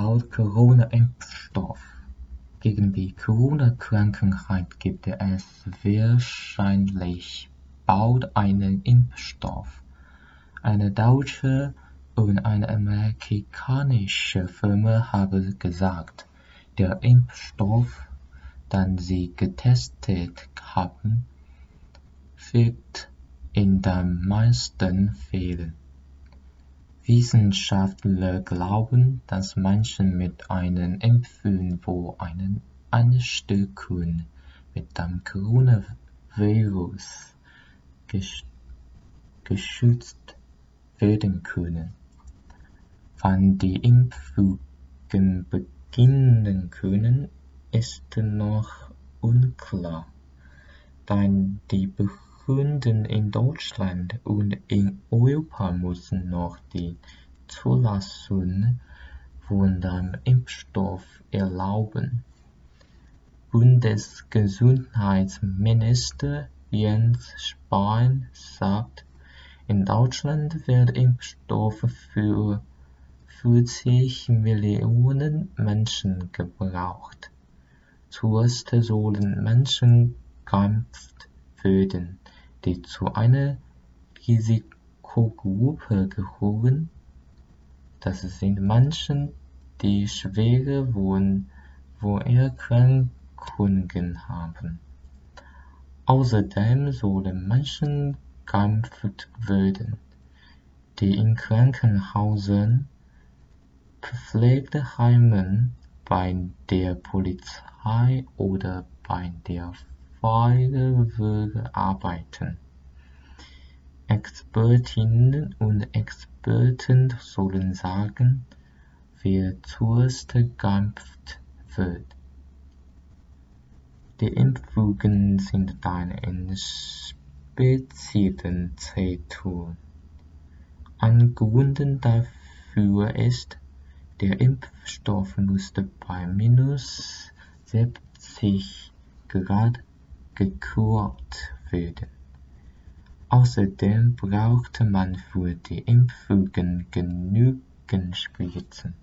bald Corona-Impfstoff. Gegen die Corona-Krankheit gibt es wahrscheinlich bald einen Impfstoff. Eine deutsche und eine amerikanische Firma haben gesagt, der Impfstoff, den sie getestet haben, wirkt in den meisten Fällen. Wissenschaftler glauben, dass Menschen mit einer Impfung vor einer Ansteckung mit dem Coronavirus geschützt werden können. Wann die Impfungen beginnen können, ist noch unklar, denn die Behörden in Deutschland und in Europa müssen noch die Zulassung von dem Impfstoff erlauben. Bundesgesundheitsminister Jens Spahn sagt, in Deutschland wird Impfstoff für 40 Millionen Menschen gebraucht. Zuerst sollen Menschen geimpft werden, die zu einer Risikogruppe gehören. Das sind Menschen, die schwere Vorerkrankungen haben. Außerdem sollen Menschen geimpft werden, die in Krankenhäusern, Pflegeheimen, bei der Polizei oder bei der Feuerwehr arbeiten. Expertinnen und Experten sollen sagen, wer zuerst geimpft wird. Die Impfungen sind eine speziellen Zeitung. Ein Grund dafür ist, der Impfstoff musste bei minus siebzig Grad gekühlt werden. Außerdem brauchte man für die Impfungen genügend Spritzen.